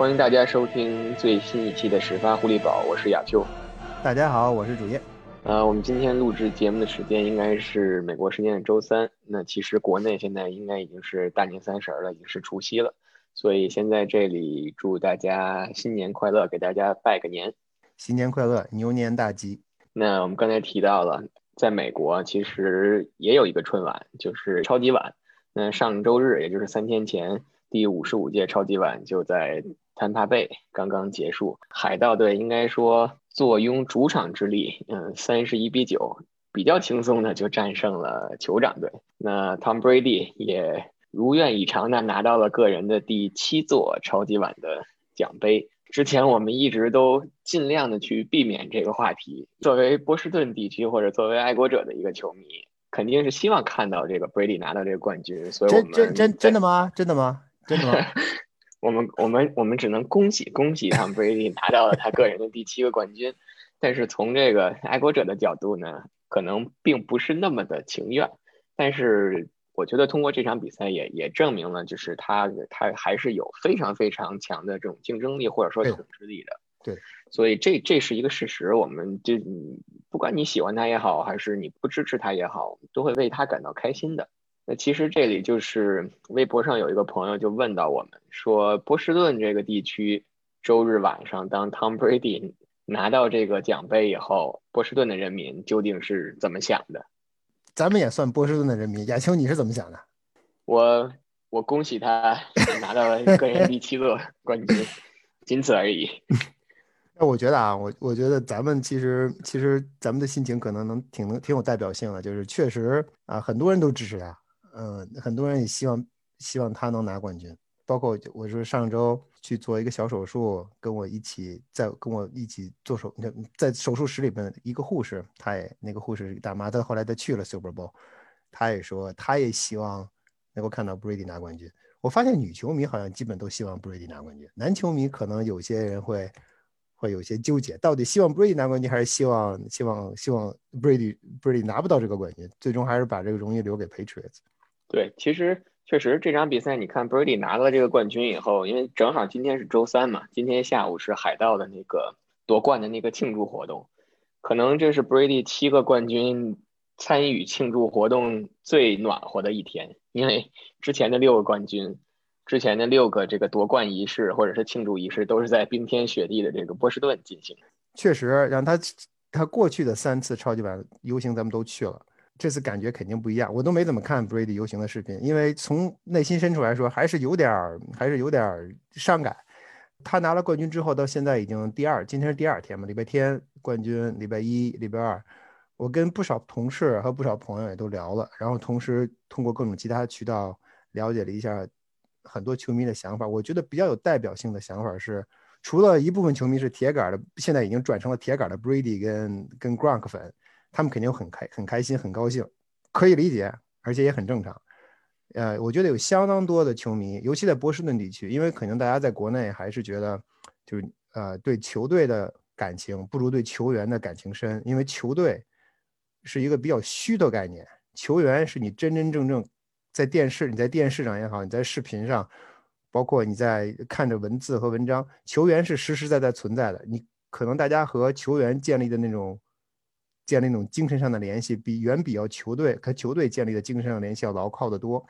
欢迎大家收听最新一期的始发狐狸堡，我是亚秋。大家好，我是主页。呃，我们今天录制节目的时间应该是美国时间的周三。那其实国内现在应该已经是大年三十了，已经是除夕了。所以先在这里祝大家新年快乐，给大家拜个年。新年快乐，牛年大吉。那我们刚才提到了，在美国其实也有一个春晚，就是超级碗。那上周日，也就是三天前，第五十五届超级碗就在坦帕贝刚刚结束。海盗队应该说坐拥主场之力，嗯，三十一比九，比较轻松的就战胜了酋长队。那 Tom Brady 也如愿以偿的拿到了个人的第七座超级碗的奖杯。之前我们一直都尽量的去避免这个话题。作为波士顿地区或者作为爱国者的一个球迷，肯定是希望看到这个 Brady 拿到这个冠军。所以，我们真真真的吗？真的吗？真的吗？我们我们我们只能恭喜恭喜他 Brady 拿到了他个人的第七个冠军。但是从这个爱国者的角度呢，可能并不是那么的情愿。但是。我觉得通过这场比赛也也证明了，就是他他还是有非常非常强的这种竞争力或者说统治力的。对，所以这这是一个事实。我们就不管你喜欢他也好，还是你不支持他也好，都会为他感到开心的。那其实这里就是微博上有一个朋友就问到我们说，波士顿这个地区周日晚上当 Tom Brady 拿到这个奖杯以后，波士顿的人民究竟是怎么想的？咱们也算波士顿的人民，亚秋，你是怎么想的？我我恭喜他 拿到了个人第七个冠军，仅此而已。那我觉得啊，我我觉得咱们其实其实咱们的心情可能能挺能挺有代表性的，就是确实啊，很多人都支持他，嗯，很多人也希望希望他能拿冠军。包括我说上周去做一个小手术，跟我一起在跟我一起做手，在手术室里边一个护士，她也那个护士大妈，她后来她去了 Super Bowl，她也说她也希望能够看到 Brady 拿冠军。我发现女球迷好像基本都希望 Brady 拿冠军，男球迷可能有些人会会有些纠结，到底希望 Brady 拿冠军还是希望希望希望 Brady Brady 拿不到这个冠军，最终还是把这个荣誉留给 Patriots。对，其实。确实，这场比赛你看，Brady 拿了这个冠军以后，因为正好今天是周三嘛，今天下午是海盗的那个夺冠的那个庆祝活动，可能这是 Brady 七个冠军参与庆祝活动最暖和的一天，因为之前的六个冠军，之前的六个这个夺冠仪式或者是庆祝仪式都是在冰天雪地的这个波士顿进行。确实，让他他过去的三次超级碗游行咱们都去了。这次感觉肯定不一样，我都没怎么看 Brady 游行的视频，因为从内心深处来说，还是有点儿，还是有点儿伤感。他拿了冠军之后，到现在已经第二，今天是第二天嘛，礼拜天冠军，礼拜一、礼拜二，我跟不少同事和不少朋友也都聊了，然后同时通过各种其他渠道了解了一下很多球迷的想法。我觉得比较有代表性的想法是，除了一部分球迷是铁杆的，现在已经转成了铁杆的 Brady 跟跟 Gronk 粉。他们肯定很开很开心很高兴，可以理解，而且也很正常。呃，我觉得有相当多的球迷，尤其在波士顿地区，因为可能大家在国内还是觉得，就是呃对球队的感情不如对球员的感情深，因为球队是一个比较虚的概念，球员是你真真正正在电视你在电视上也好，你在视频上，包括你在看着文字和文章，球员是实实在在存在的。你可能大家和球员建立的那种。建立那种精神上的联系，比远比要球队和球队建立的精神上联系要牢靠的多。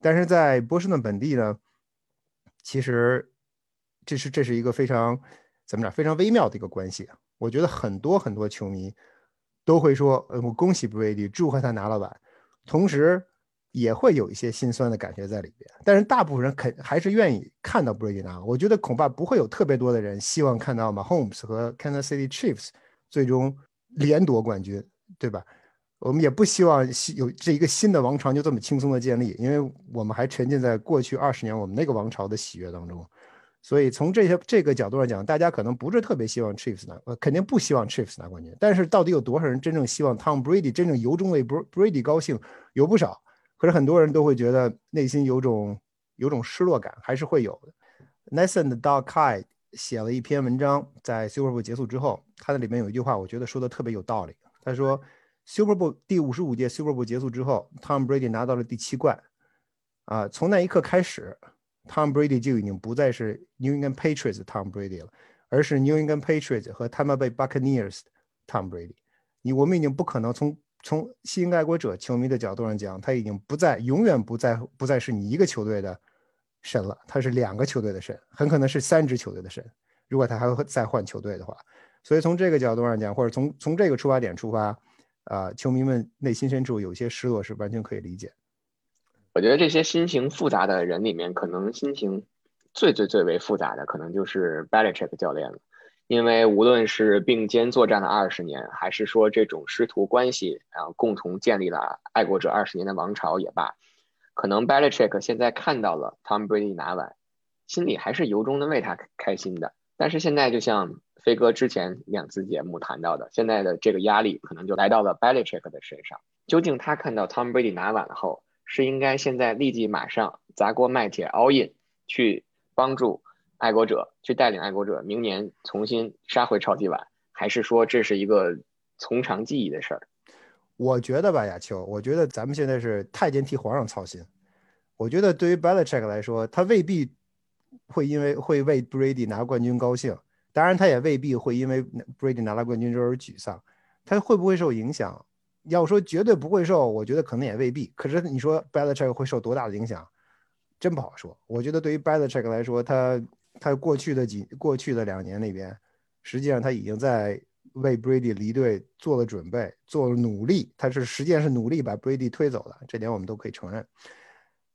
但是在波士顿本地呢，其实这是这是一个非常怎么讲非常微妙的一个关系。我觉得很多很多球迷都会说：“呃，我恭喜布雷迪，祝贺他拿了碗。”同时也会有一些心酸的感觉在里边。但是大部分人肯还是愿意看到布雷迪拿。我觉得恐怕不会有特别多的人希望看到马 homes 和 Kansas City Chiefs 最终。连夺冠军，对吧？我们也不希望有这一个新的王朝就这么轻松的建立，因为我们还沉浸在过去二十年我们那个王朝的喜悦当中。所以从这些这个角度上讲，大家可能不是特别希望 Chiefs 拿，呃，肯定不希望 Chiefs 拿冠军。但是到底有多少人真正希望 Tom Brady 真正由衷为 Brady 高兴？有不少，可是很多人都会觉得内心有种有种失落感，还是会有的。Nathan 的 Dog Kai 写了一篇文章，在 Super Bowl 结束之后。他的里面有一句话，我觉得说的特别有道理。他说，Super Bowl 第五十五届 Super Bowl 结束之后，Tom Brady 拿到了第七冠。啊，从那一刻开始，，Tom Brady 就已经不再是 New England Patriots Tom Brady 了，而是 New England Patriots 和 Tampa Bay Buccaneers Tom Brady。你我们已经不可能从从新爱国者球迷的角度上讲，他已经不再永远不再不再是你一个球队的神了，他是两个球队的神，很可能是三支球队的神。如果他还会再换球队的话，所以从这个角度上讲，或者从从这个出发点出发，啊，球迷们内心深处有些失落是完全可以理解。我觉得这些心情复杂的人里面，可能心情最最最为复杂的，可能就是 Belichick 教练了。因为无论是并肩作战了二十年，还是说这种师徒关系，然后共同建立了爱国者二十年的王朝也罢，可能 Belichick 现在看到了 Tom Brady 拿碗，心里还是由衷的为他开心的。但是现在就像飞哥之前两次节目谈到的，现在的这个压力可能就来到了 Belichick 的身上。究竟他看到 Tom Brady 拿碗后，是应该现在立即马上砸锅卖铁 all in 去帮助爱国者，去带领爱国者明年重新杀回超级碗，还是说这是一个从长计议的事儿？我觉得吧，亚秋，我觉得咱们现在是太监替皇上操心。我觉得对于 Belichick 来说，他未必会因为会为 Brady 拿冠军高兴。当然，他也未必会因为 Brady 拿了冠军之后而沮丧，他会不会受影响？要说绝对不会受，我觉得可能也未必。可是你说 Belichick 会受多大的影响，真不好说。我觉得对于 Belichick 来说，他他过去的几过去的两年里边，实际上他已经在为 Brady 离队做了准备，做了努力。他是实际上是努力把 Brady 推走的，这点我们都可以承认。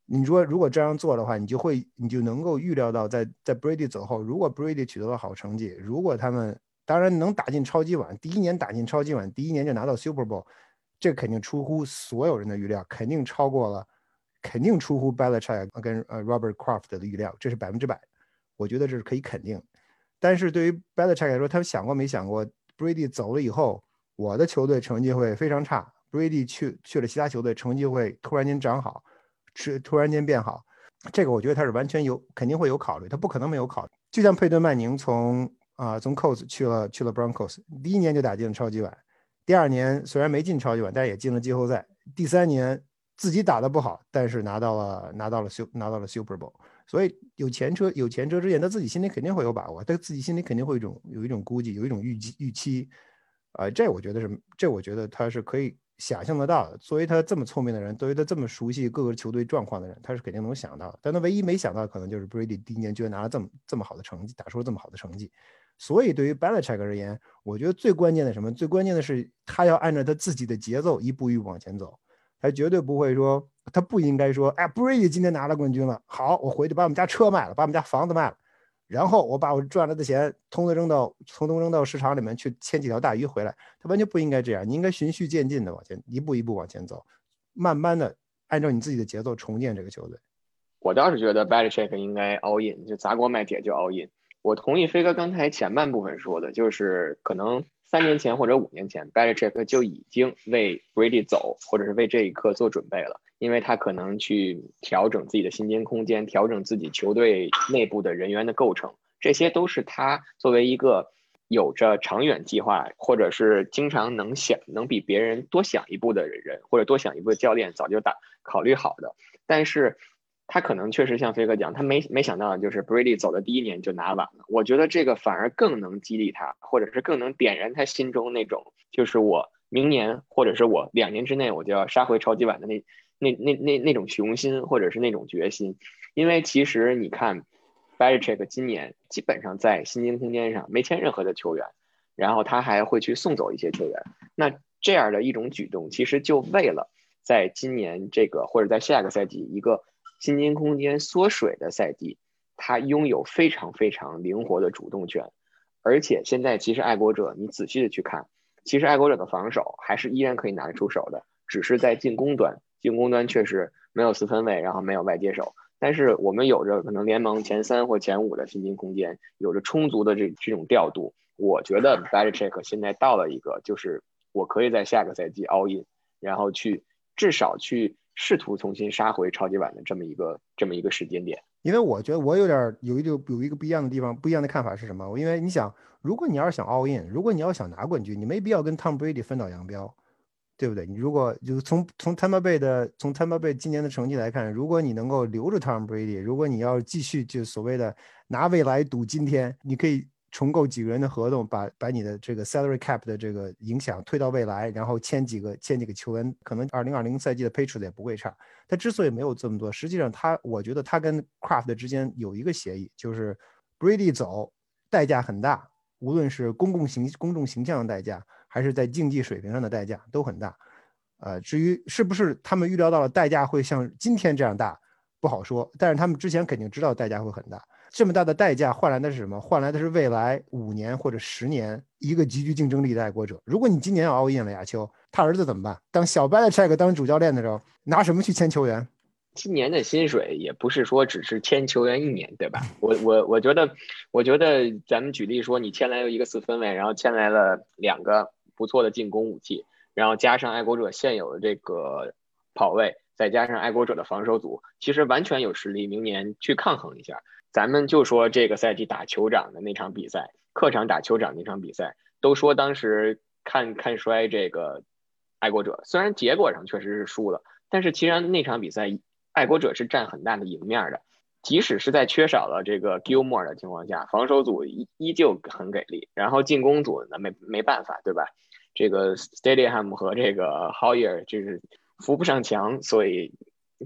你说如果这样做的话，你就会你就能够预料到，在在 Brady 走后，如果 Brady 取得了好成绩，如果他们当然能打进超级碗，第一年打进超级碗，第一年就拿到 Super Bowl，这肯定出乎所有人的预料，肯定超过了，肯定出乎 Belichick 跟呃 Robert Kraft 的预料，这是百分之百，我觉得这是可以肯定。但是对于 Belichick 来说，他们想过没想过 Brady 走了以后，我的球队成绩会非常差，Brady 去去了其他球队，成绩会突然间涨好。是突然间变好，这个我觉得他是完全有肯定会有考虑，他不可能没有考虑。就像佩顿曼宁从啊从 c o s 去了去了 Broncos，第一年就打进了超级碗，第二年虽然没进超级碗，但也进了季后赛。第三年自己打的不好，但是拿到了拿到了 Super 拿到了 Super Bowl。所以有前车有前车之鉴，他自己心里肯定会有把握，他自己心里肯定会有一种有一种估计，有一种预计预期。啊，这我觉得是这我觉得他是可以。想象得到的，作为他这么聪明的人，作为他这么熟悉各个球队状况的人，他是肯定能想到。但他唯一没想到，可能就是 Brady 第一年居然拿了这么这么好的成绩，打出了这么好的成绩。所以对于 Belichick 而言，我觉得最关键的什么？最关键的是他要按照他自己的节奏一步一步往前走，他绝对不会说，他不应该说，哎，Brady 今天拿了冠军了，好，我回去把我们家车卖了，把我们家房子卖了。然后我把我赚来的钱通通扔到，通通扔到市场里面去牵几条大鱼回来。他完全不应该这样，你应该循序渐进的往前，一步一步往前走，慢慢的按照你自己的节奏重建这个球队。我倒是觉得 Belichick 应该 all in，就砸锅卖铁就 all in。我同意飞哥刚才前半部分说的，就是可能三年前或者五年前，Belichick 就已经为 Brady 走，或者是为这一刻做准备了。因为他可能去调整自己的薪金空间，调整自己球队内部的人员的构成，这些都是他作为一个有着长远计划，或者是经常能想能比别人多想一步的人，或者多想一步的教练早就打考虑好的。但是，他可能确实像飞哥讲，他没没想到就是 Brady 走的第一年就拿完了。我觉得这个反而更能激励他，或者是更能点燃他心中那种就是我明年或者是我两年之内我就要杀回超级碗的那。那那那那种雄心或者是那种决心，因为其实你看，Belichick 今年基本上在薪金空间上没签任何的球员，然后他还会去送走一些球员。那这样的一种举动，其实就为了在今年这个或者在下个赛季一个薪金空间缩水的赛季，他拥有非常非常灵活的主动权。而且现在其实爱国者，你仔细的去看，其实爱国者的防守还是依然可以拿得出手的，只是在进攻端。进攻端确实没有四分卫，然后没有外接手，但是我们有着可能联盟前三或前五的薪金空间，有着充足的这这种调度。我觉得 Belichick 现在到了一个，就是我可以在下个赛季 all in，然后去至少去试图重新杀回超级碗的这么一个这么一个时间点。因为我觉得我有点有一个有一个不一样的地方，不一样的看法是什么？因为你想，如果你要是想 all in，如果你要想拿冠军，你没必要跟 Tom Brady 分道扬镳。对不对？你如果就从从 Tampa Bay 的从 Tampa Bay 今年的成绩来看，如果你能够留着 Tom Brady，如果你要继续就所谓的拿未来赌今天，你可以重构几个人的合同，把把你的这个 salary cap 的这个影响推到未来，然后签几个签几个球员，可能二零二零赛季的 Patriots 也不会差。他之所以没有这么多，实际上他我觉得他跟 Craft 之间有一个协议，就是 Brady 走代价很大，无论是公共形公众形象的代价。还是在竞技水平上的代价都很大，呃，至于是不是他们预料到了代价会像今天这样大，不好说。但是他们之前肯定知道代价会很大。这么大的代价换来的是什么？换来的是未来五年或者十年一个极具竞争力的爱国者。如果你今年要 all in 了，亚秋，他儿子怎么办？当小白的 check 当主教练的时候，拿什么去签球员？今年的薪水也不是说只是签球员一年，对吧？我我我觉得，我觉得咱们举例说，你签来了一个四分卫，然后签来了两个。不错的进攻武器，然后加上爱国者现有的这个跑位，再加上爱国者的防守组，其实完全有实力明年去抗衡一下。咱们就说这个赛季打酋长的那场比赛，客场打酋长那场比赛，都说当时看看衰这个爱国者，虽然结果上确实是输了，但是其实那场比赛爱国者是占很大的赢面的。即使是在缺少了这个 Gilmore 的情况下，防守组依依旧很给力，然后进攻组呢没没办法，对吧？这个 Stadium 和这个 Hoyer 就是扶不上墙，所以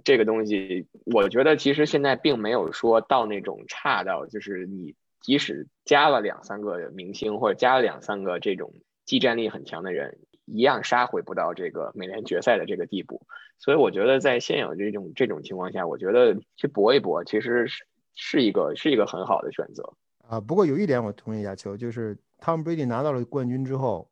这个东西我觉得其实现在并没有说到那种差到就是你即使加了两三个明星或者加了两三个这种技战力很强的人，一样杀回不到这个美联决赛的这个地步。所以我觉得在现有这种这种情况下，我觉得去搏一搏其实是是一个是一个很好的选择啊。不过有一点我同意亚秋，就是 Tom Brady 拿到了冠军之后。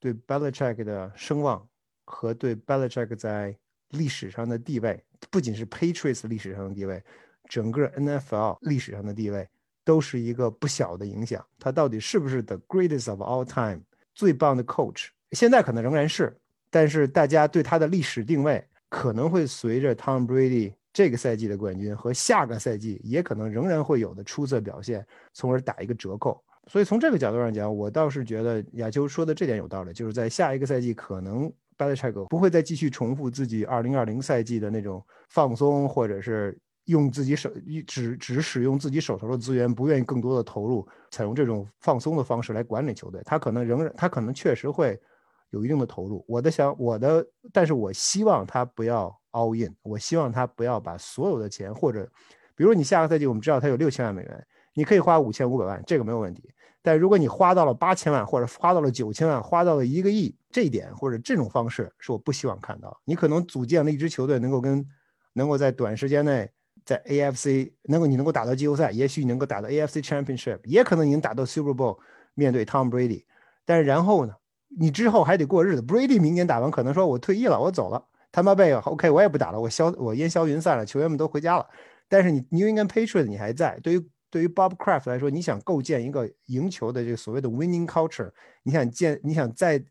对 Belichick 的声望和对 Belichick 在历史上的地位，不仅是 Patriots 历史上的地位，整个 NFL 历史上的地位都是一个不小的影响。他到底是不是 the greatest of all time 最棒的 coach？现在可能仍然是，但是大家对他的历史定位可能会随着 Tom Brady 这个赛季的冠军和下个赛季也可能仍然会有的出色表现，从而打一个折扣。所以从这个角度上讲，我倒是觉得亚秋说的这点有道理，就是在下一个赛季，可能 Belichick 不会再继续重复自己2020赛季的那种放松，或者是用自己手只只使用自己手头的资源，不愿意更多的投入，采用这种放松的方式来管理球队。他可能仍然，他可能确实会有一定的投入。我的想，我的，但是我希望他不要 all in，我希望他不要把所有的钱，或者，比如你下个赛季，我们知道他有六千万美元，你可以花五千五百万，这个没有问题。但如果你花到了八千万，或者花到了九千万，花到了一个亿，这一点或者这种方式是我不希望看到。你可能组建了一支球队，能够跟能够在短时间内在 AFC 能够你能够打到季后赛，也许你能够打到 AFC Championship，也可能你能打到 Super Bowl，面对 Tom Brady。但是然后呢，你之后还得过日子。Brady 明年打完可能说我退役了，我走了。他妈贝 OK，我也不打了，我消我烟消云散了，球员们都回家了。但是你 New England Patriots 你还在，对于。对于 Bob Kraft 来说，你想构建一个赢球的这个所谓的 winning culture，你想建，你想在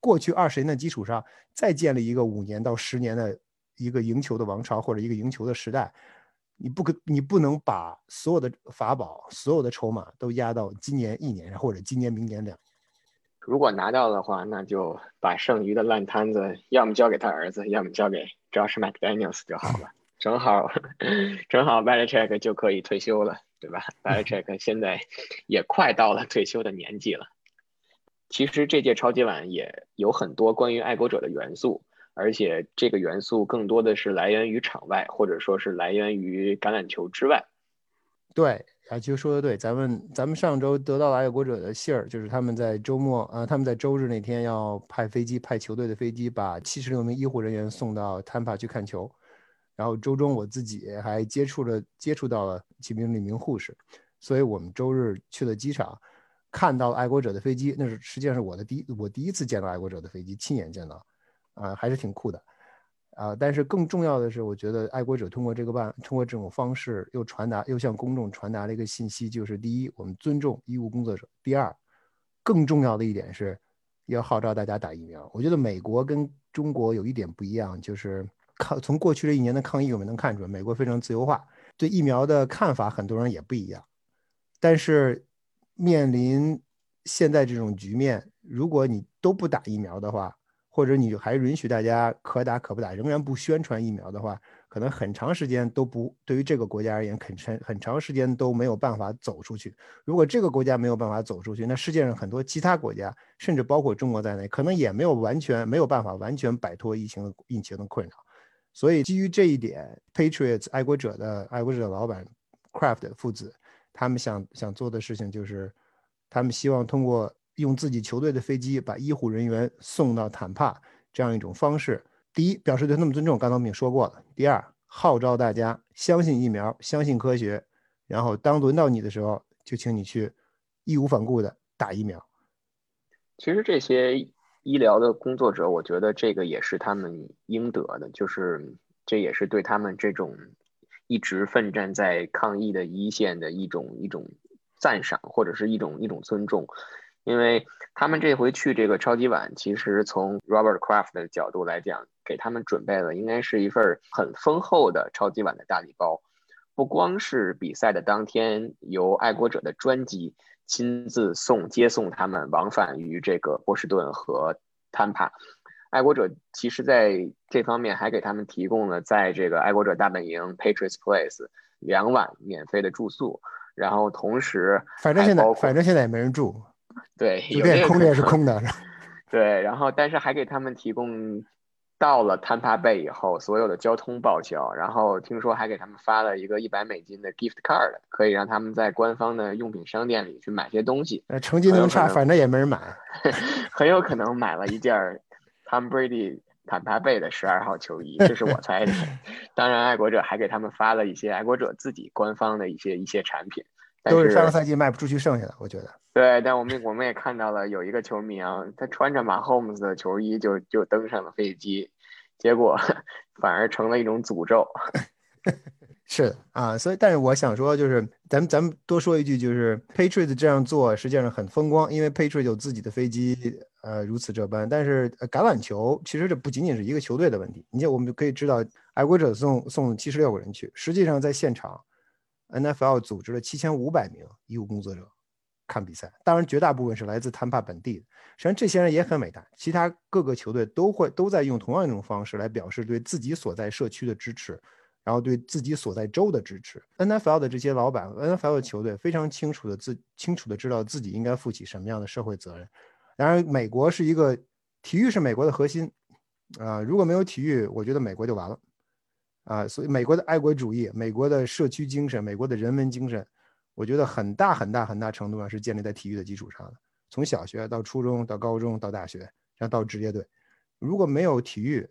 过去二十年的基础上再建立一个五年到十年的一个赢球的王朝或者一个赢球的时代，你不可，你不能把所有的法宝、所有的筹码都压到今年一年或者今年、明年两年。如果拿到的话，那就把剩余的烂摊子要么交给他儿子，要么交给 Josh McDaniels 就好了。正好，正好 Belichick 就可以退休了。对吧？Belichick 现在也快到了退休的年纪了。其实这届超级碗也有很多关于爱国者的元素，而且这个元素更多的是来源于场外，或者说是来源于橄榄球之外。对，啊，其实说的对。咱们咱们上周得到了爱国者的信儿，就是他们在周末啊，他们在周日那天要派飞机，派球队的飞机，把七十六名医护人员送到 Tampa 去看球。然后周中我自己还接触了接触到了几名一名护士，所以我们周日去了机场，看到了爱国者的飞机，那是实际上是我的第一我第一次见到爱国者的飞机，亲眼见到，啊，还是挺酷的，啊，但是更重要的是，我觉得爱国者通过这个办通过这种方式又传达又向公众传达了一个信息，就是第一，我们尊重医务工作者；第二，更重要的一点是，要号召大家打疫苗。我觉得美国跟中国有一点不一样，就是。抗从过去这一年的抗疫，我们能看出来，美国非常自由化，对疫苗的看法，很多人也不一样。但是面临现在这种局面，如果你都不打疫苗的话，或者你还允许大家可打可不打，仍然不宣传疫苗的话，可能很长时间都不对于这个国家而言，很长很长时间都没有办法走出去。如果这个国家没有办法走出去，那世界上很多其他国家，甚至包括中国在内，可能也没有完全没有办法完全摆脱疫情的疫情的困扰。所以基于这一点，Patriots 爱国者的爱国者老板 Craft 父子，他们想想做的事情就是，他们希望通过。用自己球队的飞机把医护人员送到坦帕这样一种方式，第一表示对他们尊重，刚才我们也说过了。第二，号召大家相信疫苗，相信科学，然后当轮到你的时候，就请你去义无反顾的打疫苗。其实这些医疗的工作者，我觉得这个也是他们应得的，就是这也是对他们这种一直奋战在抗疫的一线的一种一种赞赏，或者是一种一种尊重。因为他们这回去这个超级碗，其实从 Robert Kraft 的角度来讲，给他们准备了应该是一份很丰厚的超级碗的大礼包。不光是比赛的当天由爱国者的专机亲自送接送他们往返于这个波士顿和坦帕，爱国者其实在这方面还给他们提供了在这个爱国者大本营 Patriots Place 两晚免费的住宿，然后同时反正现在反正现在也没人住。对，酒店空着也是空的。对，然后但是还给他们提供到了 Tampa Bay 以后所有的交通报销，然后听说还给他们发了一个一百美金的 gift card，可以让他们在官方的用品商店里去买些东西。呃，成绩那么差，反正也没人买，很有可能买了一件 Tom Brady 坦帕贝的十二号球衣，这是我猜的。当然，爱国者还给他们发了一些爱国者自己官方的一些一些产品。都是上个赛季卖不出去剩下的，我觉得。对，但我们我们也看到了有一个球迷啊，他穿着马 Holmes 的球衣就就登上了飞机，结果 反而成了一种诅咒。是啊，所以但是我想说，就是咱们咱们多说一句，就是 Patriots 这样做实际上很风光，因为 Patriots 有自己的飞机，呃，如此这般。但是橄榄球其实这不仅仅是一个球队的问题，你像我们就可以知道，爱国者送送七十六个人去，实际上在现场。NFL 组织了七千五百名医务工作者看比赛，当然绝大部分是来自坦帕本地的。实际上，这些人也很伟大。其他各个球队都会都在用同样一种方式来表示对自己所在社区的支持，然后对自己所在州的支持。NFL 的这些老板，NFL 的球队非常清楚的自清楚的知道自己应该负起什么样的社会责任。然而，美国是一个体育是美国的核心啊，如果没有体育，我觉得美国就完了。啊，所以美国的爱国主义、美国的社区精神、美国的人文精神，我觉得很大很大很大程度上是建立在体育的基础上的。从小学到初中到高中到大学，然后到职业队，如果没有体育，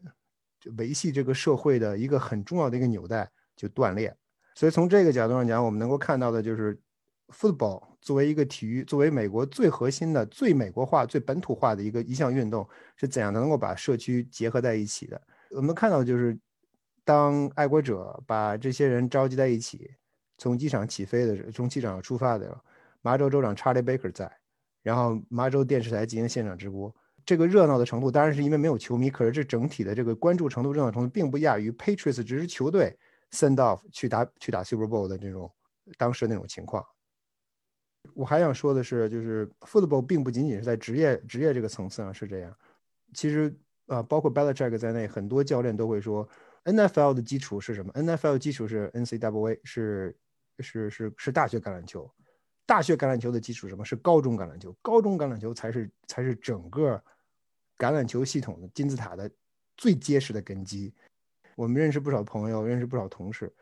维系这个社会的一个很重要的一个纽带就断裂。所以从这个角度上讲，我们能够看到的就是，football 作为一个体育，作为美国最核心的、最美国化、最本土化的一个一项运动，是怎样能够把社区结合在一起的？我们看到就是。当爱国者把这些人召集在一起，从机场起飞的时候，从机场出发的，麻州州长 Charlie Baker 在，然后麻州电视台进行现场直播。这个热闹的程度当然是因为没有球迷，可是这整体的这个关注程度、热闹程度并不亚于 Patriots 这支球队 send off 去打去打 Super Bowl 的这种当时那种情况。我还想说的是，就是 football 并不仅仅是在职业职业这个层次上是这样，其实啊，包括 Belichick 在内，很多教练都会说。NFL 的基础是什么？NFL 基础是 NCAA，是是是是大学橄榄球。大学橄榄球的基础什么是高中橄榄球？高中橄榄球才是才是整个橄榄球系统的金字塔的最结实的根基。我们认识不少朋友，认识不少同事，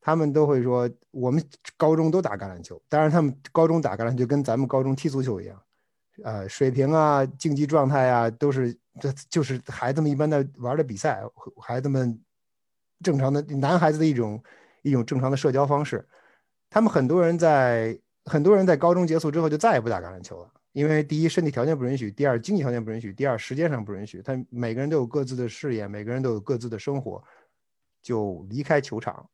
他们都会说，我们高中都打橄榄球。当然，他们高中打橄榄球跟咱们高中踢足球一样，呃，水平啊，竞技状态啊，都是这就是孩子们一般的玩的比赛，孩子们。正常的男孩子的一种一种正常的社交方式，他们很多人在很多人在高中结束之后就再也不打橄榄球了，因为第一身体条件不允许，第二经济条件不允许，第二时间上不允许。他每个人都有各自的事业，每个人都有各自的生活，就离开球场，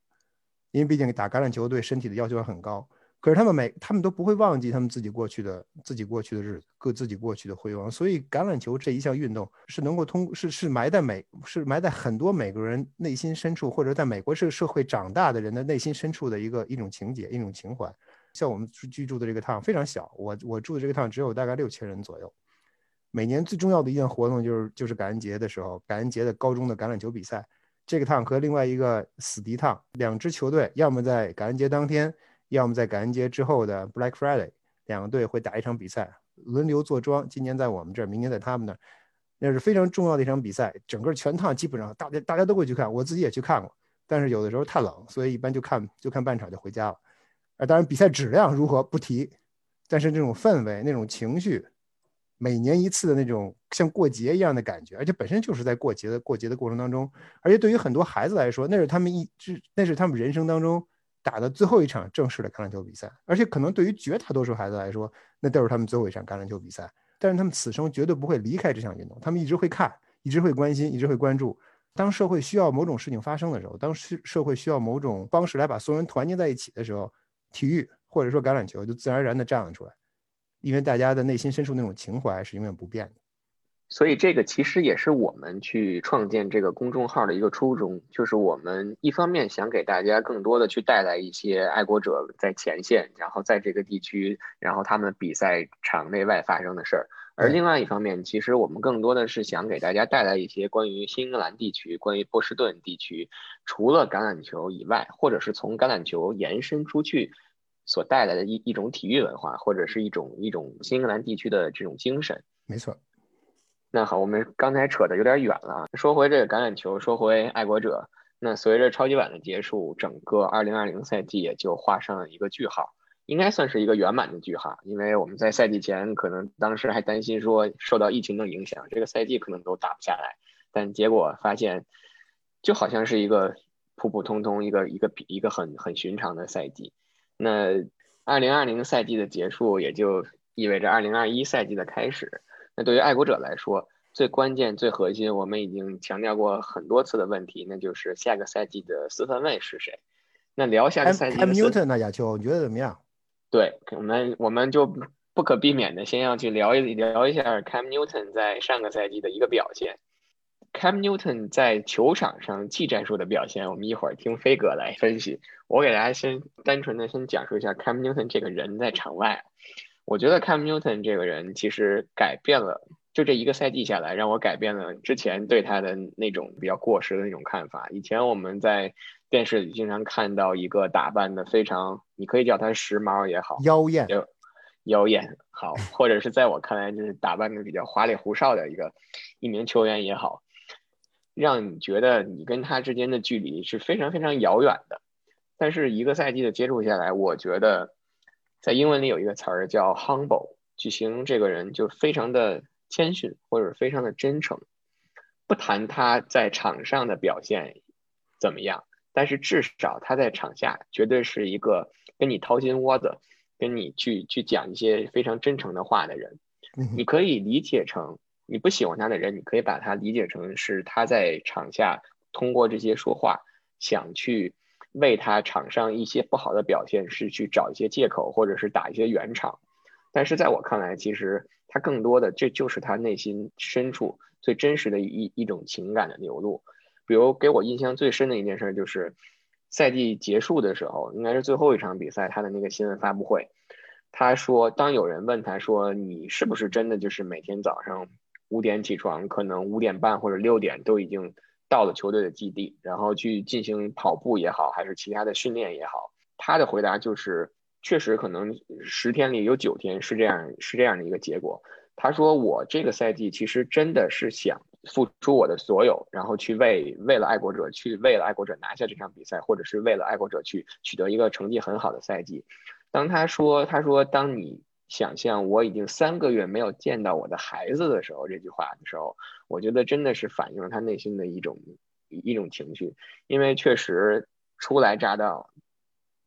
因为毕竟打橄榄球对身体的要求很高。可是他们每他们都不会忘记他们自己过去的自己过去的日子，各自己过去的辉煌。所以橄榄球这一项运动是能够通是是埋在美是埋在很多美国人内心深处，或者在美国这个社会长大的人的内心深处的一个一种情节一种情怀。像我们居住的这个 town 非常小，我我住的这个 town 只有大概六千人左右，每年最重要的一件活动就是就是感恩节的时候，感恩节的高中的橄榄球比赛。这个趟和另外一个死敌趟，两支球队要么在感恩节当天，要么在感恩节之后的 Black Friday，两个队会打一场比赛，轮流坐庄。今年在我们这儿，明年在他们那儿，那是非常重要的一场比赛。整个全趟基本上大家大家都会去看，我自己也去看过。但是有的时候太冷，所以一般就看就看半场就回家了。啊，当然比赛质量如何不提，但是这种氛围、那种情绪。每年一次的那种像过节一样的感觉，而且本身就是在过节的过节的过程当中，而且对于很多孩子来说，那是他们一是那是他们人生当中打的最后一场正式的橄榄球比赛，而且可能对于绝大多数孩子来说，那都是他们最后一场橄榄球比赛。但是他们此生绝对不会离开这项运动，他们一直会看，一直会关心，一直会关注。当社会需要某种事情发生的时候，当社社会需要某种方式来把所有人团结在一起的时候，体育或者说橄榄球就自然而然的站了出来。因为大家的内心深处那种情怀是永远不变的，所以这个其实也是我们去创建这个公众号的一个初衷，就是我们一方面想给大家更多的去带来一些爱国者在前线，然后在这个地区，然后他们比赛场内外发生的事儿；而另外一方面，其实我们更多的是想给大家带来一些关于新英格兰地区、关于波士顿地区，除了橄榄球以外，或者是从橄榄球延伸出去。所带来的一一种体育文化，或者是一种一种新英格兰地区的这种精神，没错。那好，我们刚才扯的有点远了，说回这个橄榄球，说回爱国者。那随着超级碗的结束，整个2020赛季也就画上了一个句号，应该算是一个圆满的句号。因为我们在赛季前可能当时还担心说受到疫情的影响，这个赛季可能都打不下来，但结果发现就好像是一个普普通通一个一个一个很很寻常的赛季。那二零二零赛季的结束，也就意味着二零二一赛季的开始。那对于爱国者来说，最关键、最核心，我们已经强调过很多次的问题，那就是下个赛季的四分卫是谁。那聊下个赛季，Cam Newton 那亚秋，你觉得怎么样？对我们，我们就不可避免的先要去聊一聊一下 Cam Newton 在上个赛季的一个表现。Cam Newton 在球场上技战术的表现，我们一会儿听飞哥来分析。我给大家先单纯的先讲述一下 Cam Newton 这个人在场外。我觉得 Cam Newton 这个人其实改变了，就这一个赛季下来，让我改变了之前对他的那种比较过时的那种看法。以前我们在电视里经常看到一个打扮的非常，你可以叫他时髦也好，妖艳，妖艳好，或者是在我看来就是打扮的比较花里胡哨的一个一名球员也好。让你觉得你跟他之间的距离是非常非常遥远的，但是一个赛季的接触下来，我觉得在英文里有一个词儿叫 humble，去形容这个人就非常的谦逊或者非常的真诚。不谈他在场上的表现怎么样，但是至少他在场下绝对是一个跟你掏心窝子、跟你去去讲一些非常真诚的话的人。你可以理解成。你不喜欢他的人，你可以把他理解成是他在场下通过这些说话，想去为他场上一些不好的表现是去找一些借口，或者是打一些圆场。但是在我看来，其实他更多的这就是他内心深处最真实的一一种情感的流露。比如给我印象最深的一件事就是赛季结束的时候，应该是最后一场比赛，他的那个新闻发布会，他说，当有人问他说你是不是真的就是每天早上。五点起床，可能五点半或者六点都已经到了球队的基地，然后去进行跑步也好，还是其他的训练也好。他的回答就是，确实可能十天里有九天是这样，是这样的一个结果。他说：“我这个赛季其实真的是想付出我的所有，然后去为为了爱国者去为了爱国者拿下这场比赛，或者是为了爱国者去取得一个成绩很好的赛季。”当他说：“他说当你。”想象我已经三个月没有见到我的孩子的时候，这句话的时候，我觉得真的是反映了他内心的一种一种情绪。因为确实初来乍到，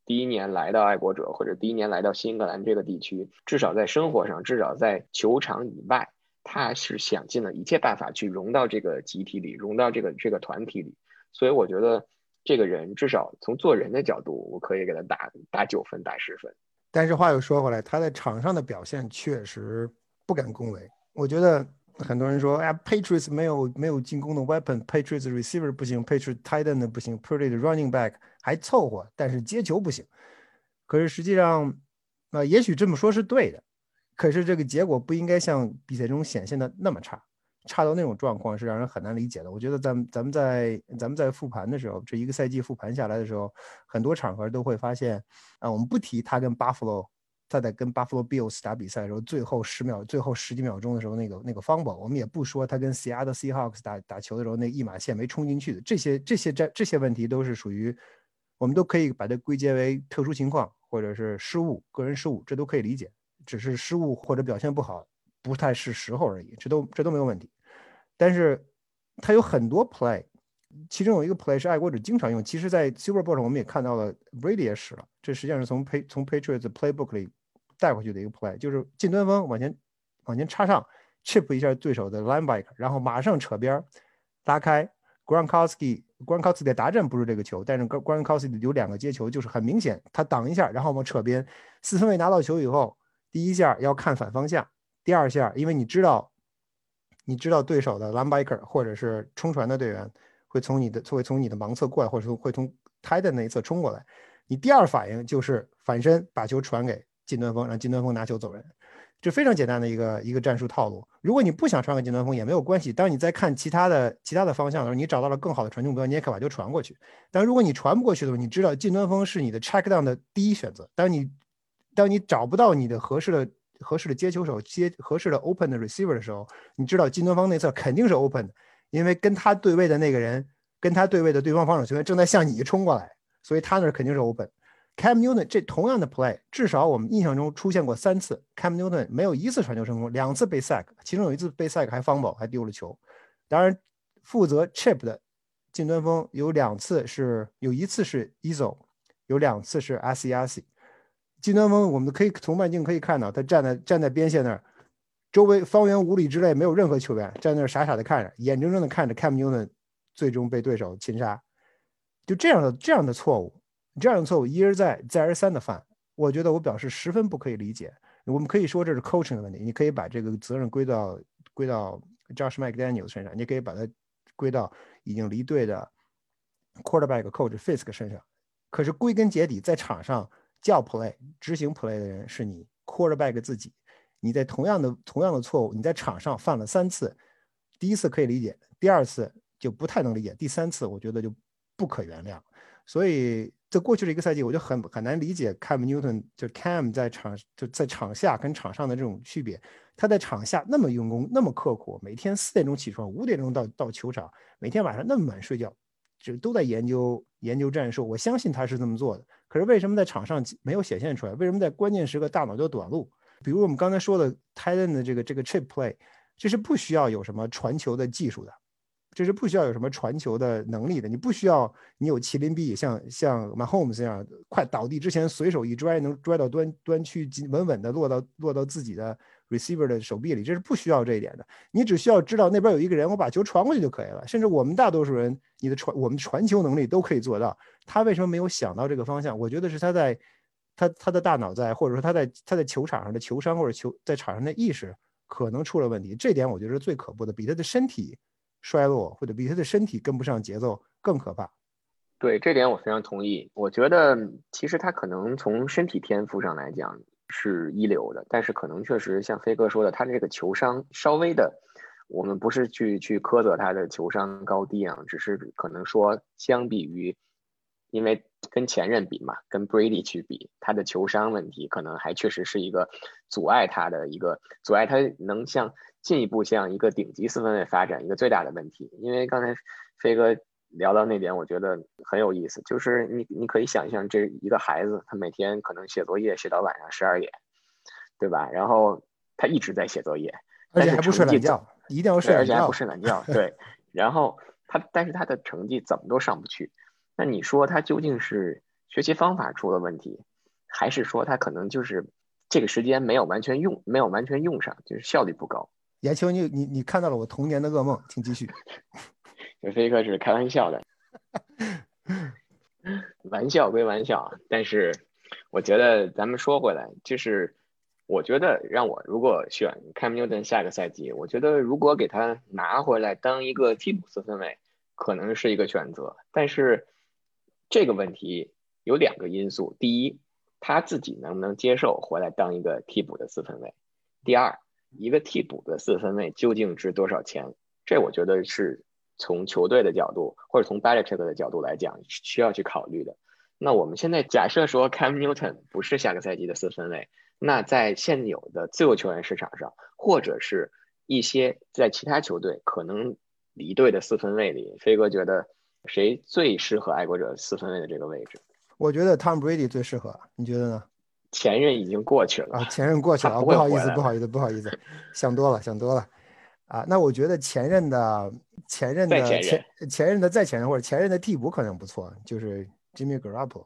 第一年来到爱国者或者第一年来到新英格兰这个地区，至少在生活上，至少在球场以外，他是想尽了一切办法去融到这个集体里，融到这个这个团体里。所以我觉得这个人至少从做人的角度，我可以给他打打九分，打十分。但是话又说回来，他在场上的表现确实不敢恭维。我觉得很多人说，哎，Patriots 没有没有进攻的 weapon，Patriots receiver 不行，Patriots tight end 不行，Pretty 的 running back 还凑合，但是接球不行。可是实际上，啊，也许这么说是对的，可是这个结果不应该像比赛中显现的那么差，差到那种状况是让人很难理解的。我觉得咱们咱们在咱们在复盘的时候，这一个赛季复盘下来的时候，很多场合都会发现，啊，我们不提他跟巴弗罗，他在跟巴弗罗 Bills 打比赛的时候，最后十秒、最后十几秒钟的时候，那个那个 fumble，我们也不说他跟 Seattle Seahawks 打打球的时候，那一码线没冲进去的，这些这些这这些问题都是属于，我们都可以把它归结为特殊情况或者是失误、个人失误，这都可以理解。只是失误或者表现不好，不太是时候而已，这都这都没有问题。但是他有很多 play，其中有一个 play 是爱国者经常用。其实，在 Super Bowl 上我们也看到了，Brady 也使了。这实际上是从 Pay 从 Patriots playbook 里带回去的一个 play，就是近端锋往前往前插上，chip 一下对手的 linebacker，然后马上扯边拉开。Gronkowski，Gronkowski 的达阵不是这个球，但是 Gronkowski 有两个接球，就是很明显，他挡一下，然后往扯边，四分卫拿到球以后。第一下要看反方向，第二下，因为你知道，你知道对手的 l i n e b i k e r 或者是冲传的队员会从你的会从你的盲侧过来，或者说会从 tight 的那一侧冲过来，你第二反应就是反身把球传给近端锋，让近端锋拿球走人，这非常简单的一个一个战术套路。如果你不想传给近端锋也没有关系，当你在看其他的其他的方向的时候，你找到了更好的传球目标，你也可以把球传过去。但如果你传不过去的时候，你知道近端锋是你的 check down 的第一选择。当你当你找不到你的合适的、合适的接球手、接合适的 open 的 receiver 的时候，你知道金端方内侧肯定是 open 的，因为跟他对位的那个人，跟他对位的对方防守球员正在向你冲过来，所以他那肯定是 open。Cam Newton 这同样的 play，至少我们印象中出现过三次，Cam Newton 没有一次传球成功，两次被 sack，其中有一次被 sack 还 fumble 还丢了球。当然，负责 chip 的近端锋有两次是有一次是 Ezo，有两次是 Asiasi。金端峰，我们可以从慢镜可以看到，他站在站在边线那儿，周围方圆五里之内没有任何球员，站在那儿傻傻的看着，眼睁睁的看着 Cam Newton 最终被对手擒杀。就这样的这样的错误，这样的错误一而再再而三的犯，我觉得我表示十分不可以理解。我们可以说这是 coaching 的问题，你可以把这个责任归到归到 Josh McDaniel 身上，你可以把它归到已经离队的 quarterback coach Fisk 身上。可是归根结底，在场上。叫 play 执行 play 的人是你 quarterback 自己，你在同样的同样的错误，你在场上犯了三次，第一次可以理解，第二次就不太能理解，第三次我觉得就不可原谅。所以在过去的一个赛季，我就很很难理解 Cam Newton 就 Cam 在场就在场下跟场上的这种区别。他在场下那么用功，那么刻苦，每天四点钟起床，五点钟到到球场，每天晚上那么晚睡觉。就都在研究研究战术，我相信他是这么做的。可是为什么在场上没有显现出来？为什么在关键时刻大脑就短路？比如我们刚才说的 Titan 的这个这个 chip play，这是不需要有什么传球的技术的，这是不需要有什么传球的能力的。你不需要你有麒麟臂，像像 Mahomes 这样，快倒地之前随手一拽，能拽到端端去，稳稳的落到落到自己的。Receiver 的手臂里，这是不需要这一点的。你只需要知道那边有一个人，我把球传过去就可以了。甚至我们大多数人，你的传我们传球能力都可以做到。他为什么没有想到这个方向？我觉得是他在他他的大脑在，或者说他在他在球场上的球商或者球在场上的意识可能出了问题。这点我觉得是最可怖的，比他的身体衰落或者比他的身体跟不上节奏更可怕。对这点我非常同意。我觉得其实他可能从身体天赋上来讲。是一流的，但是可能确实像飞哥说的，他这个球商稍微的，我们不是去去苛责他的球商高低啊，只是可能说相比于，因为跟前任比嘛，跟 Brady 去比，他的球商问题可能还确实是一个阻碍他的一个阻碍他能向进一步向一个顶级四分卫发展一个最大的问题，因为刚才飞哥。聊到那点，我觉得很有意思，就是你你可以想象，这一个孩子，他每天可能写作业写到晚上十二点，对吧？然后他一直在写作业，而且还不睡懒觉，一定要睡，而且还不睡懒觉，对。然后他，但是他的成绩怎么都上不去。那你说他究竟是学习方法出了问题，还是说他可能就是这个时间没有完全用，没有完全用上，就是效率不高？严秋，你你你看到了我童年的噩梦，请继续。飞哥是开玩笑的，玩笑归玩笑，但是我觉得咱们说回来，就是我觉得让我如果选 Cam Newton 下个赛季，我觉得如果给他拿回来当一个替补四分卫，可能是一个选择。但是这个问题有两个因素：第一，他自己能不能接受回来当一个替补的四分卫；第二，一个替补的四分卫究竟值多少钱？这我觉得是从球队的角度或者从 Belichick 的角度来讲需要去考虑的。那我们现在假设说 Cam Newton 不是下个赛季的四分卫，那在现有的自由球员市场上，或者是一些在其他球队可能离队的四分卫里，飞哥觉得谁最适合爱国者四分卫的这个位置？我觉得 Tom Brady 最适合，你觉得呢？前任已经过去了啊，前任过去了，不好意思，不好意思，不好意思，想多了，想多了啊。那我觉得前任的前任的前前任的再前任或者前任的替补可能不错，就是。Jimmy Garoppolo，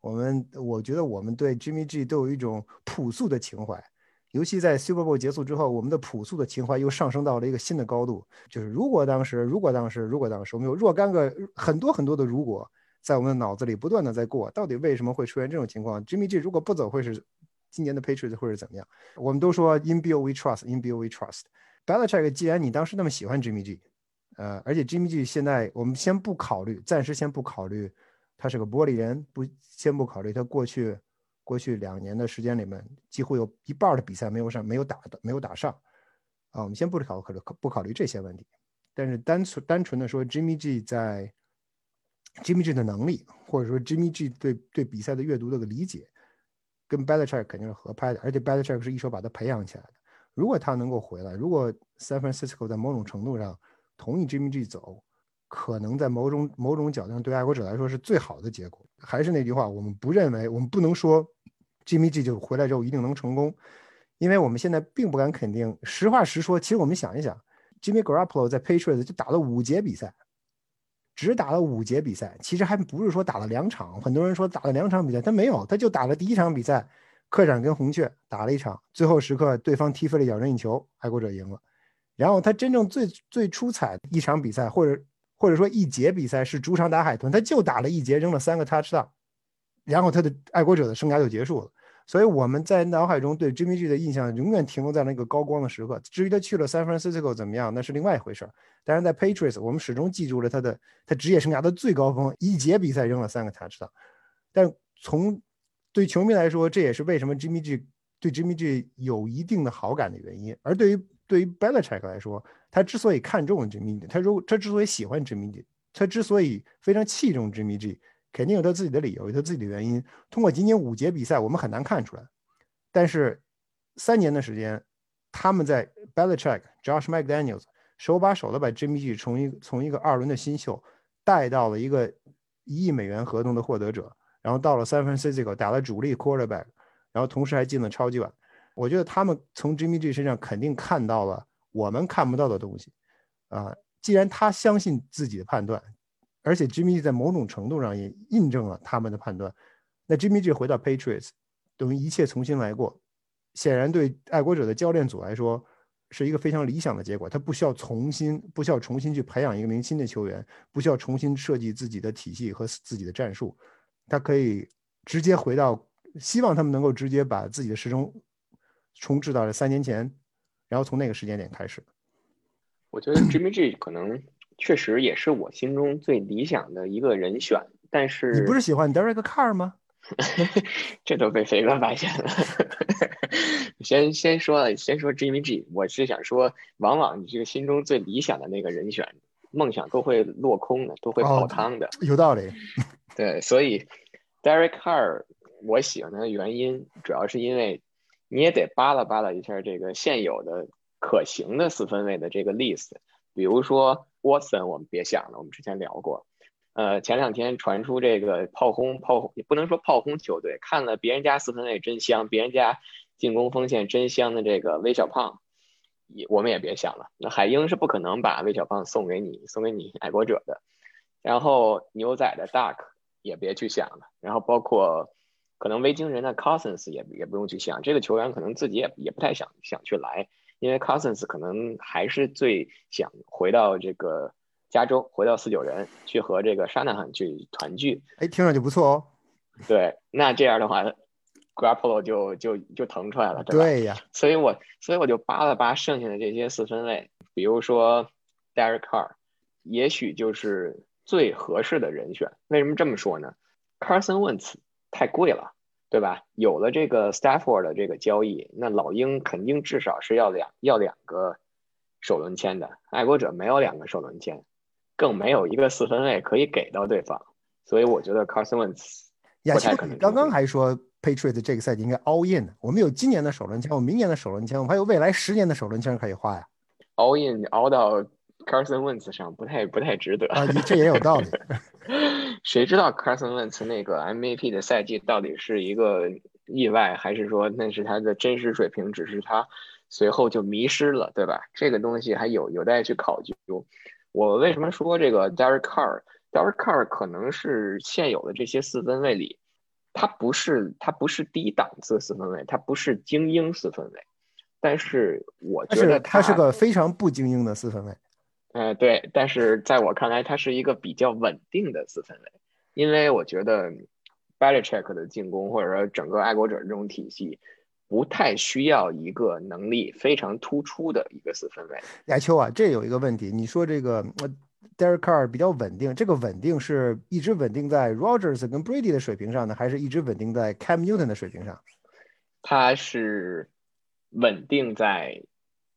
我们我觉得我们对 Jimmy G 都有一种朴素的情怀，尤其在 Super Bowl 结束之后，我们的朴素的情怀又上升到了一个新的高度。就是如果当时，如果当时，如果当时，我们有若干个很多很多的如果，在我们的脑子里不断的在过，到底为什么会出现这种情况？Jimmy G 如果不走，会是今年的 Patriots 会是怎么样？我们都说 In Bill we trust，In Bill we trust。Belichick，既然你当时那么喜欢 Jimmy G，呃，而且 Jimmy G 现在我们先不考虑，暂时先不考虑。他是个玻璃人，不先不考虑他过去过去两年的时间里面，几乎有一半的比赛没有上，没有打的，没有打上啊。我们先不考考虑不考虑这些问题，但是单纯单纯的说，Jimmy G 在 Jimmy G 的能力，或者说 Jimmy G 对对比赛的阅读的个理解，跟 Belichick 肯定是合拍的，而且 Belichick 是一手把他培养起来的。如果他能够回来，如果 San Francisco 在某种程度上同意 Jimmy G 走。可能在某种某种角度上，对爱国者来说是最好的结果。还是那句话，我们不认为，我们不能说 Jimmy G 就回来之后一定能成功，因为我们现在并不敢肯定。实话实说，其实我们想一想，Jimmy Garoppolo 在 Patriots 就打了五节比赛，只打了五节比赛，其实还不是说打了两场。很多人说打了两场比赛，他没有，他就打了第一场比赛，客场跟红雀打了一场，最后时刻对方踢飞了咬人一球，爱国者赢了。然后他真正最最出彩的一场比赛，或者或者说一节比赛是主场打海豚，他就打了一节，扔了三个 touchdown，然后他的爱国者的生涯就结束了。所以我们在脑海中对 Jimmy G 的印象永远停留在那个高光的时刻。至于他去了 San Francisco 怎么样，那是另外一回事。但是在 Patriots，我们始终记住了他的他职业生涯的最高峰，一节比赛扔了三个 touchdown。但从对球迷来说，这也是为什么 Jimmy G 对 Jimmy G 有一定的好感的原因。而对于对于 Belichick 来说，他之所以看中 Jimmy G，他如他之所以喜欢 Jimmy G，他之所以非常器重 Jimmy G，肯定有他自己的理由，有他自己的原因。通过仅仅五节比赛，我们很难看出来。但是三年的时间，他们在 Belichick、Josh McDaniels 手把手的把 Jimmy G 从一从一个二轮的新秀带到了一个一亿美元合同的获得者，然后到了 San Francisco 打了主力 quarterback，然后同时还进了超级碗。我觉得他们从 Jimmy G 身上肯定看到了我们看不到的东西，啊，既然他相信自己的判断，而且 Jimmy G 在某种程度上也印证了他们的判断，那 Jimmy G 回到 Patriots 等于一切重新来过，显然对爱国者的教练组来说是一个非常理想的结果。他不需要重新不需要重新去培养一个名新的球员，不需要重新设计自己的体系和自己的战术，他可以直接回到，希望他们能够直接把自己的时钟。重置到了三年前，然后从那个时间点开始。我觉得 Jimmy G 可能确实也是我心中最理想的一个人选，但是你不是喜欢 Derek Carr 吗？这都被飞哥发现了。先先说了，先说 Jimmy G，我是想说，往往你这个心中最理想的那个人选，梦想都会落空的，都会泡汤的。有道理。对，所以 Derek Carr 我喜欢他的原因，主要是因为。你也得扒拉扒拉一下这个现有的可行的四分卫的这个 list，比如说 Watson，我们别想了，我们之前聊过。呃，前两天传出这个炮轰炮轰，也不能说炮轰球队，看了别人家四分卫真香，别人家进攻锋线真香的这个微小胖，也我们也别想了。那海鹰是不可能把微小胖送给你，送给你爱国者的。然后牛仔的 Duck 也别去想了。然后包括。可能维京人的 Cousins 也也不用去想，这个球员可能自己也也不太想想去来，因为 Cousins 可能还是最想回到这个加州，回到四九人去和这个沙纳汉去团聚。哎，听上去不错哦。对，那这样的话 g r a p p l o 就就就腾出来了，对呀。所以我所以我就扒了扒剩下的这些四分卫，比如说 Derek Carr，也许就是最合适的人选。为什么这么说呢？Carson Wentz。太贵了，对吧？有了这个 Stafford 的这个交易，那老鹰肯定至少是要两要两个首轮签的。爱国者没有两个首轮签，更没有一个四分卫可以给到对方，所以我觉得 Carson Wentz 不太可能。刚刚还说 Patriots 这个赛季应该 all in，我们有今年的首轮签，我明年的首轮签，我们还有未来十年的首轮签可以花呀。all in all 到 Carson Wentz 上不太不太值得啊，这也有道理。谁知道 Carson Wentz 那个 MVP 的赛季到底是一个意外，还是说那是他的真实水平，只是他随后就迷失了，对吧？这个东西还有有待去考究。我为什么说这个 Derek Carr？Derek Carr 可能是现有的这些四分卫里，他不是他不是低档次四分卫，他不是精英四分卫，但是我觉得他是个非常不精英的四分卫。呃，对，但是在我看来，他是一个比较稳定的四分卫，因为我觉得 b a l i c h e k 的进攻或者说整个爱国者这种体系，不太需要一个能力非常突出的一个四分卫。亚秋啊，这有一个问题，你说这个 Derek Carr 比较稳定，这个稳定是一直稳定在 Rogers 跟 Brady 的水平上呢，还是一直稳定在 Cam Newton 的水平上？他是稳定在。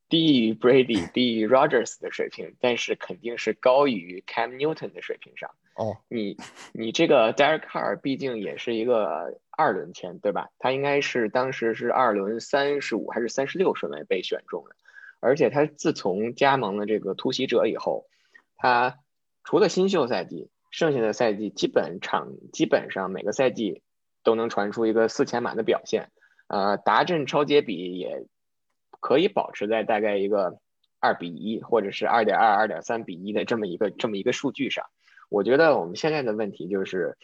低于 Brady、低于 Rogers 的水平，但是肯定是高于 Cam Newton 的水平上。哦，你你这个 Derek Carr 毕竟也是一个二轮签，对吧？他应该是当时是二轮三十五还是三十六顺位被选中的，而且他自从加盟了这个突袭者以后，他除了新秀赛季，剩下的赛季基本场基本上每个赛季都能传出一个四千码的表现，呃，达阵超接比也。可以保持在大概一个二比一，或者是二点二、二点三比一的这么一个这么一个数据上。我觉得我们现在的问题就是，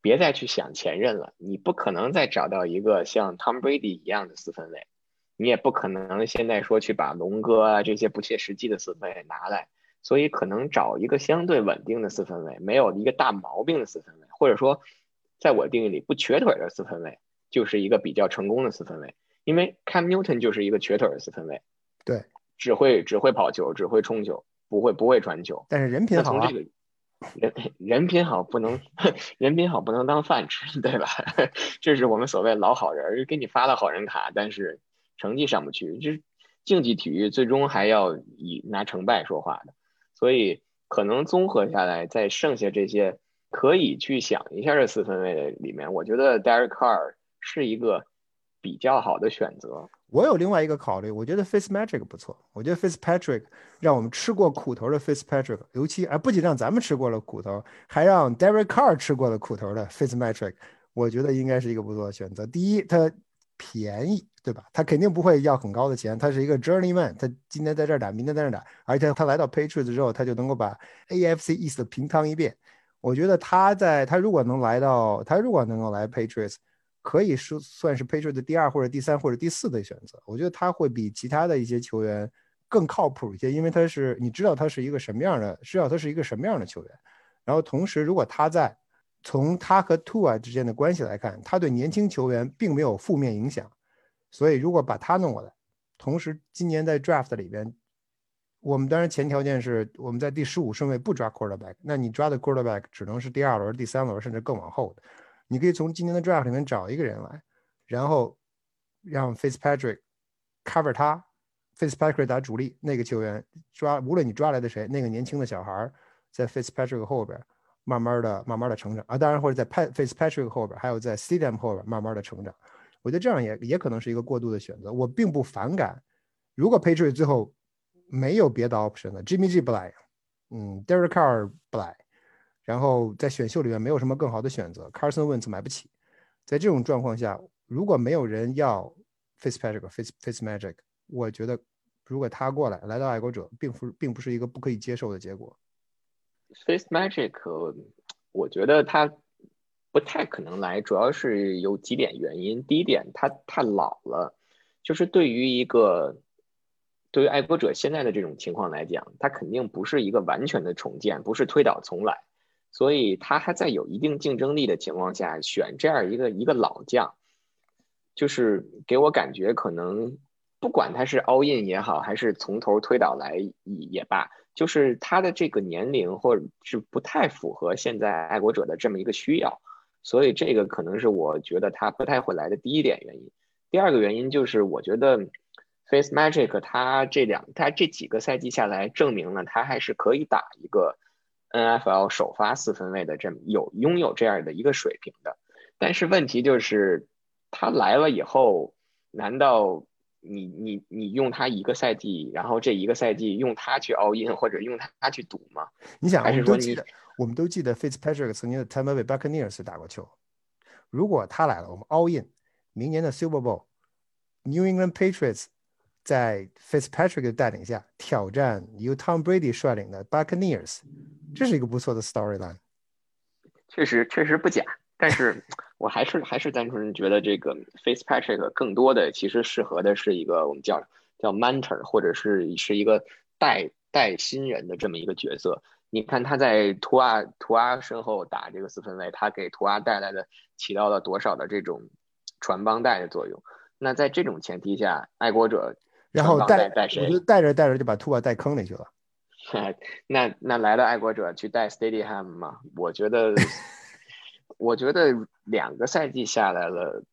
别再去想前任了。你不可能再找到一个像 Tom Brady 一样的四分卫，你也不可能现在说去把龙哥啊这些不切实际的四分卫拿来。所以可能找一个相对稳定的四分卫，没有一个大毛病的四分卫，或者说在我定义里不瘸腿的四分卫，就是一个比较成功的四分卫。因为 Cam Newton 就是一个瘸腿的四分卫，对，只会只会跑球，只会冲球，不会不会传球。但是人品好啊，人人品好不能 人品好不能当饭吃，对吧？这是我们所谓老好人，给你发了好人卡，但是成绩上不去。就是竞技体育最终还要以拿成败说话的，所以可能综合下来，在剩下这些可以去想一下这四分卫的里面，我觉得 Derek Carr 是一个。比较好的选择。我有另外一个考虑，我觉得 Face Magic 不错。我觉得 Face Patrick 让我们吃过苦头的 Face Patrick，尤其啊，不仅让咱们吃过了苦头，还让 Derek Carr 吃过了苦头的 Face Magic，我觉得应该是一个不错的选择。第一，它便宜，对吧？他肯定不会要很高的钱，他是一个 Journeyman，他今天在这儿打，明天在这儿打，而且他来到 Patriots 之后，他就能够把 AFC East 平趟一遍。我觉得他在他如果能来到，他如果能够来 Patriots。可以说算是 Patriot 的第二或者第三或者第四的选择。我觉得他会比其他的一些球员更靠谱一些，因为他是你知道他是一个什么样的，知道他是一个什么样的球员。然后同时，如果他在从他和 Tua 之间的关系来看，他对年轻球员并没有负面影响。所以如果把他弄过来，同时今年在 Draft 里边，我们当然前条件是我们在第十五顺位不抓 Quarterback，那你抓的 Quarterback 只能是第二轮、第三轮甚至更往后的。你可以从今年的 draft 里面找一个人来，然后让 Fitzpatrick cover 他，Fitzpatrick 打主力，那个球员抓，无论你抓来的谁，那个年轻的小孩在 Fitzpatrick 后边慢慢的、慢慢的成长啊，当然或者在 Fitzpatrick 后边，还有在 s t e d a m 后边慢慢的成长，我觉得这样也也可能是一个过渡的选择。我并不反感，如果 Patrick 最后没有别的 option 了，Jimmy G 不来，嗯，Derek Carr 不来。然后在选秀里面没有什么更好的选择，Carson Wentz 买不起。在这种状况下，如果没有人要 Fitzpatrick、Fitz Fitzmagic，我觉得如果他过来来到爱国者，并不并不是一个不可以接受的结果。Fitzmagic，我觉得他不太可能来，主要是有几点原因。第一点，他太老了，就是对于一个对于爱国者现在的这种情况来讲，他肯定不是一个完全的重建，不是推倒重来。所以他还在有一定竞争力的情况下选这样一个一个老将，就是给我感觉可能不管他是 all in 也好，还是从头推倒来也罢，就是他的这个年龄或者是不太符合现在爱国者的这么一个需要。所以这个可能是我觉得他不太会来的第一点原因。第二个原因就是我觉得 Face Magic 他这两他这几个赛季下来证明了他还是可以打一个 NFL 首发四分卫的这么有拥有这样的一个水平的。但是问题就是他来了以后，难道？你你你用他一个赛季，然后这一个赛季用他去 all in 或者用他去赌吗？你想，还是说你我们都记得 Fitzpatrick 曾经的 Tampa Bay Buccaneers 打过球。如果他来了，我们 all in 明年的 Super Bowl，New England Patriots 在 Fitzpatrick 的带领下挑战由 Tom Brady 率领的 Buccaneers，这是一个不错的 storyline。确实确实不假。但是我还是还是单纯觉得这个 Face Patrick 更多的其实适合的是一个我们叫叫 mentor 或者是是一个带带新人的这么一个角色。你看他在图阿图阿身后打这个四分卫，他给图阿带来的起到了多少的这种传帮带的作用？那在这种前提下，爱国者然后带带谁？我就带着带着就把图阿带坑里去了。那那来了爱国者去带 Stadium 嘛？我觉得。我觉得两个赛季下来了，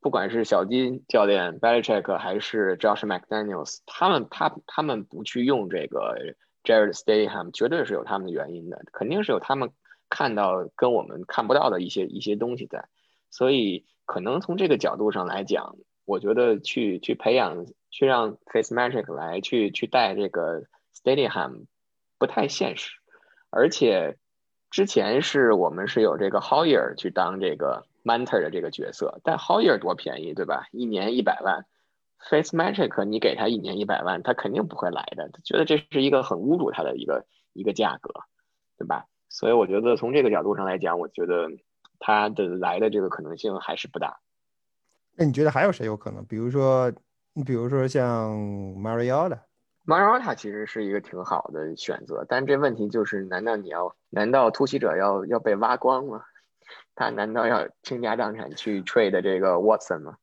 不管是小金教练 Belichick 还是 Josh McDaniels，他们他他们不去用这个 Jared Stayham，绝对是有他们的原因的，肯定是有他们看到跟我们看不到的一些一些东西在，所以可能从这个角度上来讲，我觉得去去培养去让 Face Magic 来去去带这个 Stayham 不太现实，而且。之前是我们是有这个 Hoyer 去当这个 mentor 的这个角色，但 Hoyer 多便宜，对吧？一年一百万，Face Magic 你给他一年一百万，他肯定不会来的，他觉得这是一个很侮辱他的一个一个价格，对吧？所以我觉得从这个角度上来讲，我觉得他的来的这个可能性还是不大。那你觉得还有谁有可能？比如说，你比如说像 Mariota。马尔塔其实是一个挺好的选择，但这问题就是：难道你要？难道突袭者要要被挖光吗？他难道要倾家荡产去 trade 这个 Watson 吗？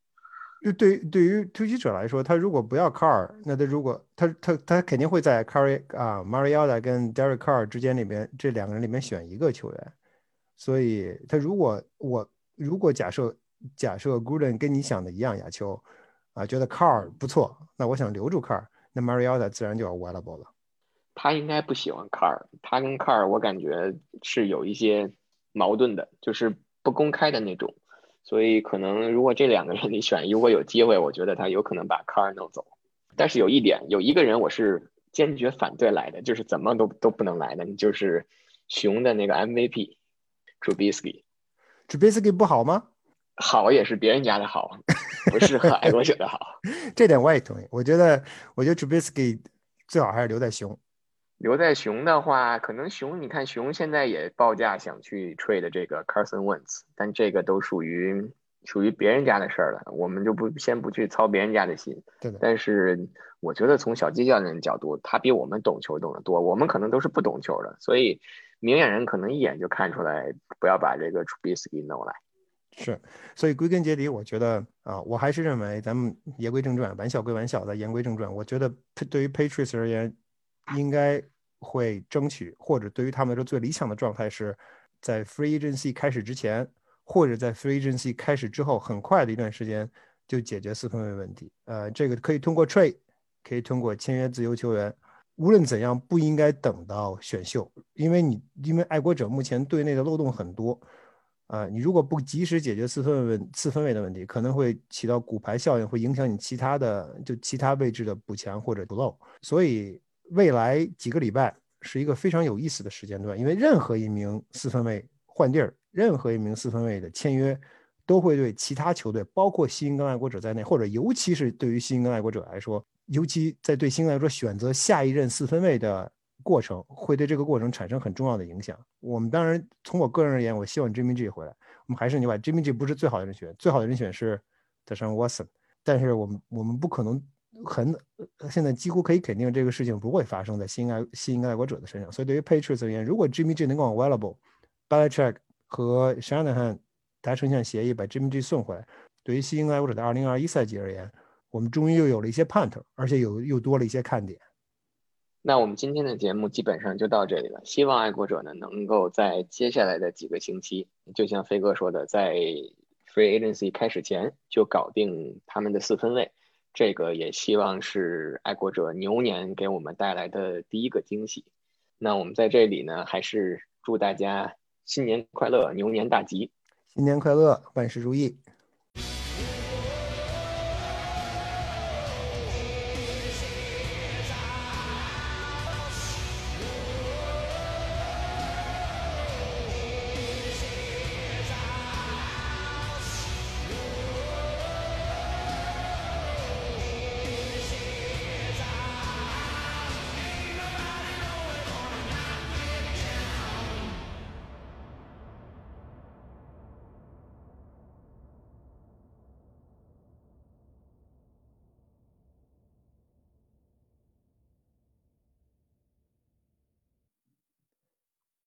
就对对于突袭者来说，他如果不要 Car，那他如果他他他肯定会在 Carry 啊 Mariota 跟 Derek Carr 之间里面这两个人里面选一个球员。所以他如果我如果假设假设 Gooden 跟你想的一样，亚秋啊觉得 Car 不错，那我想留住 Car。那 Mariota 自然就要 available 了。他应该不喜欢 Car，他跟 Car 我感觉是有一些矛盾的，就是不公开的那种。所以可能如果这两个人你选，如果有机会，我觉得他有可能把 Car 弄走。但是有一点，有一个人我是坚决反对来的，就是怎么都都不能来的，就是熊的那个 MVP Trubisky。Trubisky 不好吗？好也是别人家的好。不适合爱国者的好，这点我也同意。我觉得，我觉得 Trubisky 最好还是留在熊。留在熊的话，可能熊，你看熊现在也报价想去 trade 这个 Carson Wentz，但这个都属于属于别人家的事儿了，我们就不先不去操别人家的心。对的。但是我觉得从小鸡教练的角度，他比我们懂球懂得多，我们可能都是不懂球的，所以明眼人可能一眼就看出来，不要把这个 Trubisky 弄来。是，所以归根结底，我觉得啊，我还是认为咱们言归正传，玩笑归玩笑的，言归正传。我觉得对于 Patriots 而言，应该会争取，或者对于他们来说最理想的状态是在 Free Agency 开始之前，或者在 Free Agency 开始之后，很快的一段时间就解决四分卫问题。呃，这个可以通过 Trade，可以通过签约自由球员。无论怎样，不应该等到选秀，因为你因为爱国者目前队内的漏洞很多。啊，你如果不及时解决四分位四分位的问题，可能会起到骨牌效应，会影响你其他的就其他位置的补强或者补漏。所以未来几个礼拜是一个非常有意思的时间段，因为任何一名四分位换地儿，任何一名四分位的签约，都会对其他球队，包括新英格兰爱国者在内，或者尤其是对于新英格兰爱国者来说，尤其在对新英格兰来说选择下一任四分位的。过程会对这个过程产生很重要的影响。我们当然从我个人而言，我希望 Jimmy G 回来。我们还是你把 Jimmy G 不是最好的人选，最好的人选是德尚 Watson。但是我们我们不可能很现在几乎可以肯定这个事情不会发生在新爱新英格兰国者的身上。所以对于 Patriots 而言，如果 Jimmy G 能够 available，Belichick 和 Shanahan 达成一项协议，把 Jimmy G 送回来，对于新英格兰国者的2021赛季而言，我们终于又有了一些盼头，而且有又多了一些看点。那我们今天的节目基本上就到这里了。希望爱国者呢能够在接下来的几个星期，就像飞哥说的，在 Free Agency 开始前就搞定他们的四分卫。这个也希望是爱国者牛年给我们带来的第一个惊喜。那我们在这里呢，还是祝大家新年快乐，牛年大吉！新年快乐，万事如意！